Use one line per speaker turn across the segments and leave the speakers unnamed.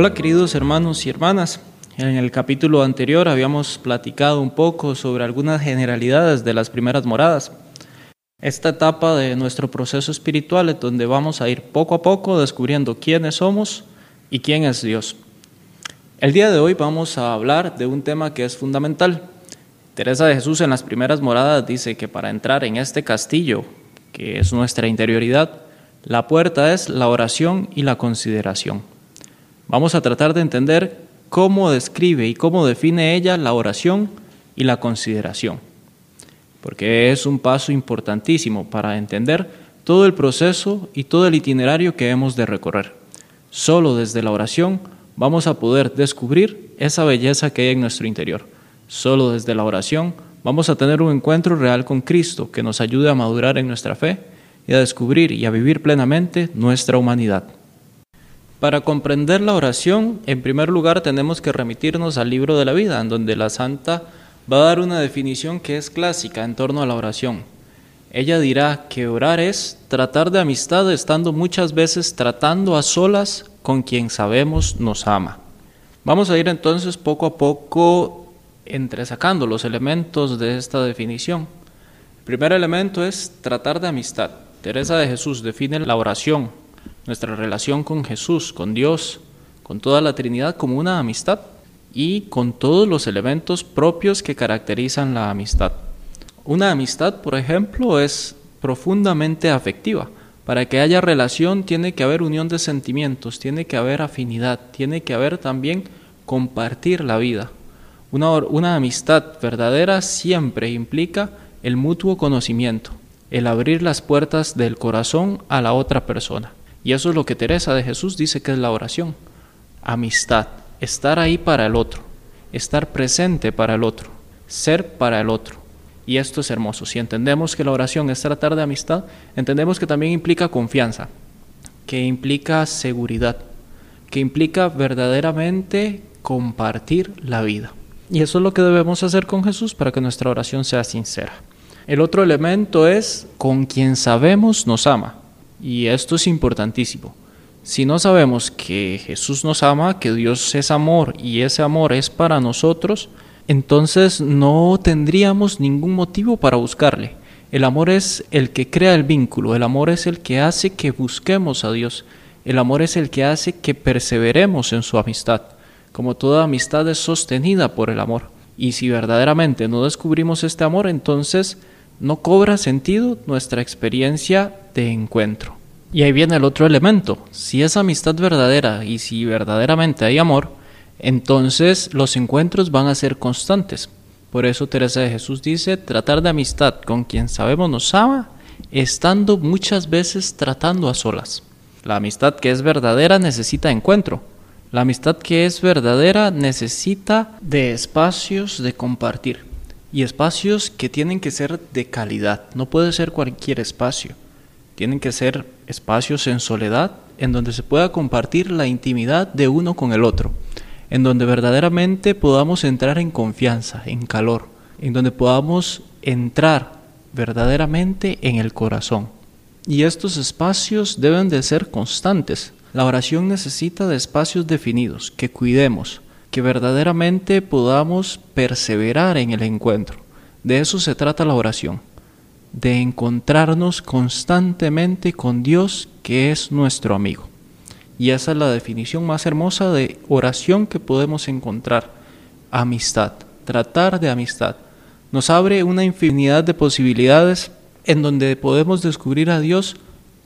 Hola queridos hermanos y hermanas. En el capítulo anterior habíamos platicado un poco sobre algunas generalidades de las primeras moradas. Esta etapa de nuestro proceso espiritual es donde vamos a ir poco a poco descubriendo quiénes somos y quién es Dios. El día de hoy vamos a hablar de un tema que es fundamental. Teresa de Jesús en las primeras moradas dice que para entrar en este castillo, que es nuestra interioridad, la puerta es la oración y la consideración. Vamos a tratar de entender cómo describe y cómo define ella la oración y la consideración, porque es un paso importantísimo para entender todo el proceso y todo el itinerario que hemos de recorrer. Solo desde la oración vamos a poder descubrir esa belleza que hay en nuestro interior. Solo desde la oración vamos a tener un encuentro real con Cristo que nos ayude a madurar en nuestra fe y a descubrir y a vivir plenamente nuestra humanidad. Para comprender la oración, en primer lugar tenemos que remitirnos al libro de la vida, en donde la santa va a dar una definición que es clásica en torno a la oración. Ella dirá que orar es tratar de amistad estando muchas veces tratando a solas con quien sabemos nos ama. Vamos a ir entonces poco a poco entresacando los elementos de esta definición. El primer elemento es tratar de amistad. Teresa de Jesús define la oración nuestra relación con Jesús, con Dios, con toda la Trinidad como una amistad y con todos los elementos propios que caracterizan la amistad. Una amistad, por ejemplo, es profundamente afectiva. Para que haya relación tiene que haber unión de sentimientos, tiene que haber afinidad, tiene que haber también compartir la vida. Una, una amistad verdadera siempre implica el mutuo conocimiento, el abrir las puertas del corazón a la otra persona. Y eso es lo que Teresa de Jesús dice que es la oración. Amistad, estar ahí para el otro, estar presente para el otro, ser para el otro. Y esto es hermoso. Si entendemos que la oración es tratar de amistad, entendemos que también implica confianza, que implica seguridad, que implica verdaderamente compartir la vida. Y eso es lo que debemos hacer con Jesús para que nuestra oración sea sincera. El otro elemento es con quien sabemos nos ama. Y esto es importantísimo. Si no sabemos que Jesús nos ama, que Dios es amor y ese amor es para nosotros, entonces no tendríamos ningún motivo para buscarle. El amor es el que crea el vínculo, el amor es el que hace que busquemos a Dios, el amor es el que hace que perseveremos en su amistad. Como toda amistad es sostenida por el amor. Y si verdaderamente no descubrimos este amor, entonces no cobra sentido nuestra experiencia de encuentro. Y ahí viene el otro elemento. Si es amistad verdadera y si verdaderamente hay amor, entonces los encuentros van a ser constantes. Por eso Teresa de Jesús dice, tratar de amistad con quien sabemos nos ama, estando muchas veces tratando a solas. La amistad que es verdadera necesita encuentro. La amistad que es verdadera necesita de espacios de compartir y espacios que tienen que ser de calidad. No puede ser cualquier espacio. Tienen que ser espacios en soledad en donde se pueda compartir la intimidad de uno con el otro, en donde verdaderamente podamos entrar en confianza, en calor, en donde podamos entrar verdaderamente en el corazón. Y estos espacios deben de ser constantes. La oración necesita de espacios definidos, que cuidemos, que verdaderamente podamos perseverar en el encuentro. De eso se trata la oración, de encontrarnos constantemente con Dios que es nuestro amigo. Y esa es la definición más hermosa de oración que podemos encontrar. Amistad, tratar de amistad. Nos abre una infinidad de posibilidades en donde podemos descubrir a Dios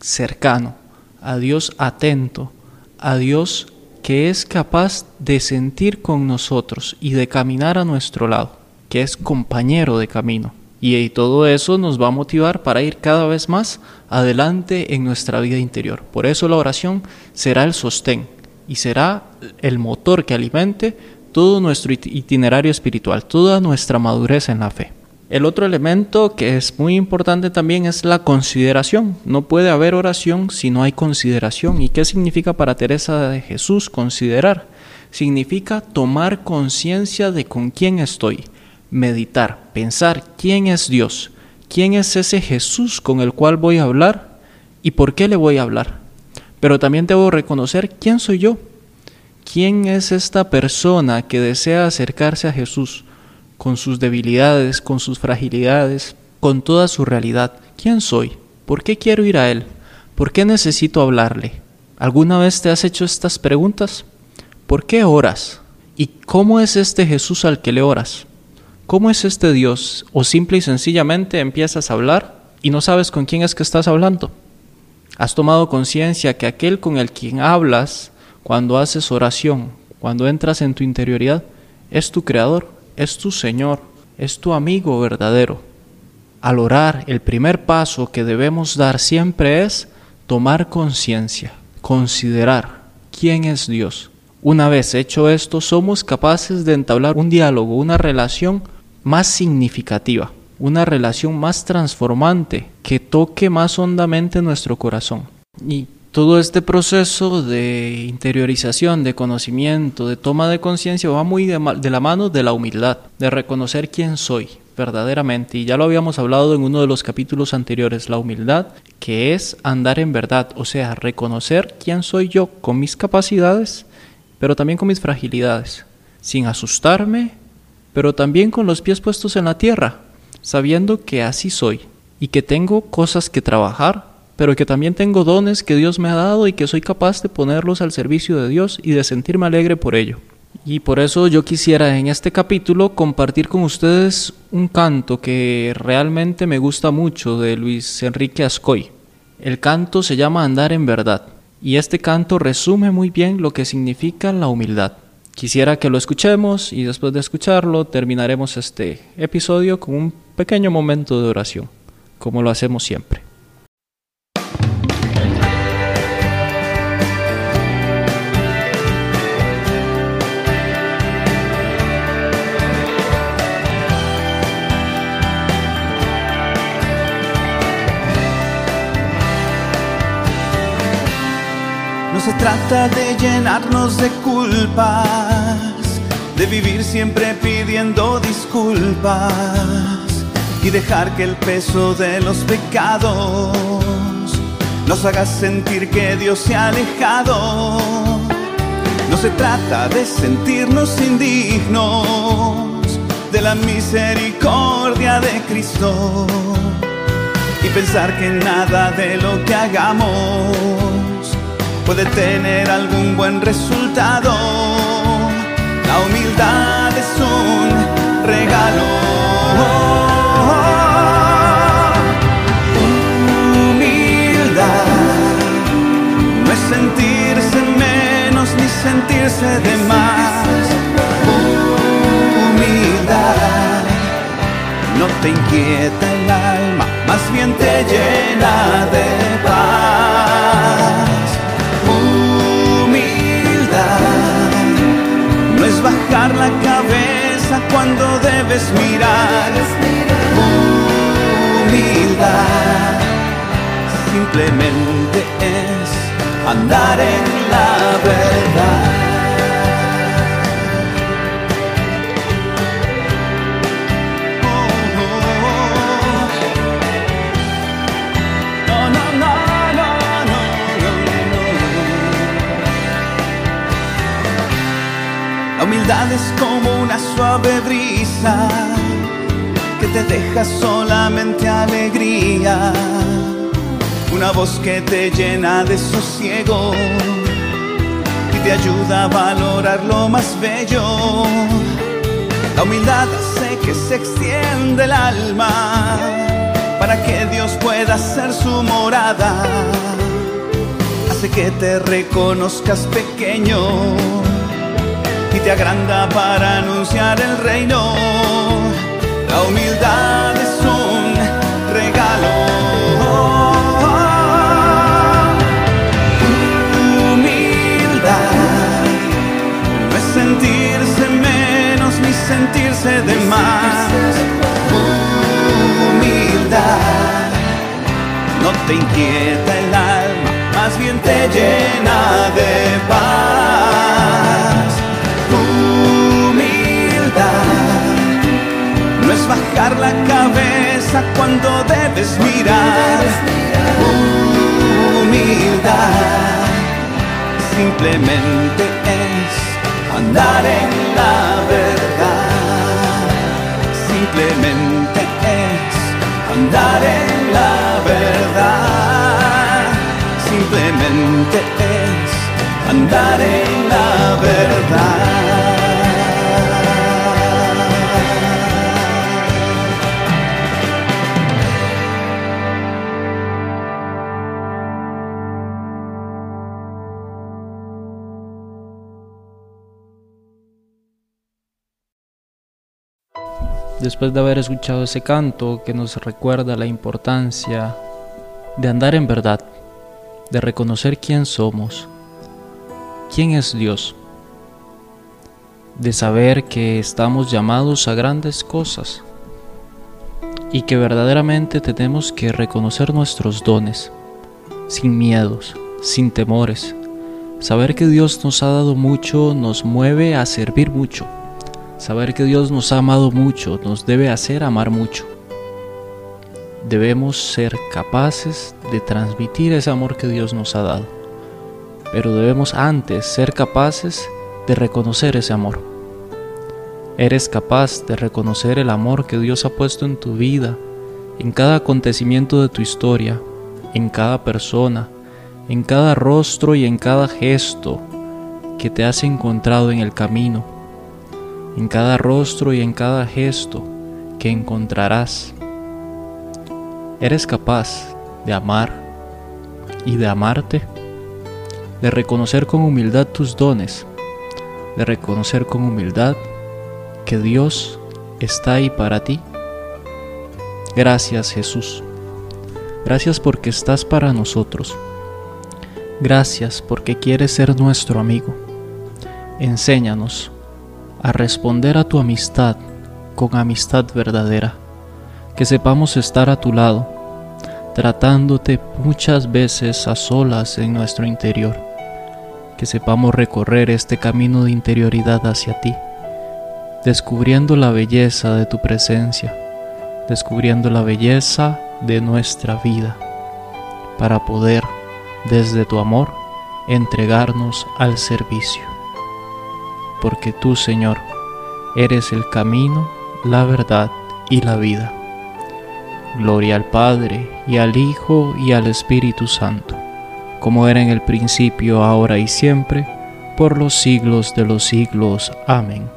cercano, a Dios atento, a Dios que es capaz de sentir con nosotros y de caminar a nuestro lado, que es compañero de camino. Y todo eso nos va a motivar para ir cada vez más adelante en nuestra vida interior. Por eso la oración será el sostén y será el motor que alimente todo nuestro itinerario espiritual, toda nuestra madurez en la fe. El otro elemento que es muy importante también es la consideración. No puede haber oración si no hay consideración. ¿Y qué significa para Teresa de Jesús considerar? Significa tomar conciencia de con quién estoy, meditar, pensar quién es Dios, quién es ese Jesús con el cual voy a hablar y por qué le voy a hablar. Pero también debo reconocer quién soy yo, quién es esta persona que desea acercarse a Jesús con sus debilidades, con sus fragilidades, con toda su realidad. ¿Quién soy? ¿Por qué quiero ir a Él? ¿Por qué necesito hablarle? ¿Alguna vez te has hecho estas preguntas? ¿Por qué oras? ¿Y cómo es este Jesús al que le oras? ¿Cómo es este Dios? ¿O simple y sencillamente empiezas a hablar y no sabes con quién es que estás hablando? ¿Has tomado conciencia que aquel con el quien hablas cuando haces oración, cuando entras en tu interioridad, es tu creador? Es tu Señor, es tu amigo verdadero. Al orar, el primer paso que debemos dar siempre es tomar conciencia, considerar quién es Dios. Una vez hecho esto, somos capaces de entablar un diálogo, una relación más significativa, una relación más transformante, que toque más hondamente nuestro corazón. Y todo este proceso de interiorización, de conocimiento, de toma de conciencia va muy de, la mano de la humildad, de reconocer quién soy verdaderamente. Y ya lo habíamos hablado en uno de los capítulos anteriores, la humildad, que es andar en verdad, o sea, reconocer quién soy yo con mis capacidades, pero también con mis fragilidades, sin asustarme, pero también con los pies puestos en la tierra, sabiendo que así soy y que tengo cosas que trabajar pero que también tengo dones que Dios me ha dado y que soy capaz de ponerlos al servicio de Dios y de sentirme alegre por ello. Y por eso yo quisiera en este capítulo compartir con ustedes un canto que realmente me gusta mucho de Luis Enrique Ascoy. El canto se llama Andar en verdad y este canto resume muy bien lo que significa la humildad. Quisiera que lo escuchemos y después de escucharlo terminaremos este episodio con un pequeño momento de oración, como lo hacemos siempre.
De llenarnos de culpas, de vivir siempre pidiendo disculpas y dejar que el peso de los pecados nos haga sentir que Dios se ha alejado. No se trata de sentirnos indignos de la misericordia de Cristo y pensar que nada de lo que hagamos puede tener algún buen resultado. La humildad es un regalo. Humildad no es sentirse menos ni sentirse de más. Humildad no te inquieta el alma, más bien te llena cuando debes mirar. Humildad simplemente es andar en la verdad. Es como una suave brisa que te deja solamente alegría. Una voz que te llena de sosiego y te ayuda a valorar lo más bello. La humildad hace que se extiende el alma para que Dios pueda ser su morada. Hace que te reconozcas pequeño y te agranda para anunciar el reino. La humildad es un regalo. Humildad no es sentirse menos ni sentirse de más. Humildad no te inquieta el alma, más bien te llena de paz. Bajar la cabeza cuando debes mirar. Humildad simplemente es andar en la verdad. Simplemente es andar en la verdad. Simplemente es andar en la verdad.
Después de haber escuchado ese canto que nos recuerda la importancia de andar en verdad, de reconocer quién somos, quién es Dios, de saber que estamos llamados a grandes cosas y que verdaderamente tenemos que reconocer nuestros dones, sin miedos, sin temores. Saber que Dios nos ha dado mucho nos mueve a servir mucho Saber que Dios nos ha amado mucho nos debe hacer amar mucho. Debemos ser capaces de transmitir ese amor que Dios nos ha dado. Pero debemos antes ser capaces de reconocer ese amor. Eres capaz de reconocer el amor que Dios ha puesto en tu vida, en cada acontecimiento de tu historia, en cada persona, en cada rostro y en cada gesto que te has encontrado en el camino en cada rostro y en cada gesto que encontrarás. Eres capaz de amar y de amarte, de reconocer con humildad tus dones, de reconocer con humildad que Dios está ahí para ti. Gracias Jesús. Gracias porque estás para nosotros. Gracias porque quieres ser nuestro amigo. Enséñanos a responder a tu amistad con amistad verdadera, que sepamos estar a tu lado, tratándote muchas veces a solas en nuestro interior, que sepamos recorrer este camino de interioridad hacia ti, descubriendo la belleza de tu presencia, descubriendo la belleza de nuestra vida, para poder, desde tu amor, entregarnos al servicio porque tú, Señor, eres el camino, la verdad y la vida. Gloria al Padre, y al Hijo, y al Espíritu Santo, como era en el principio, ahora y siempre, por los siglos de los siglos. Amén.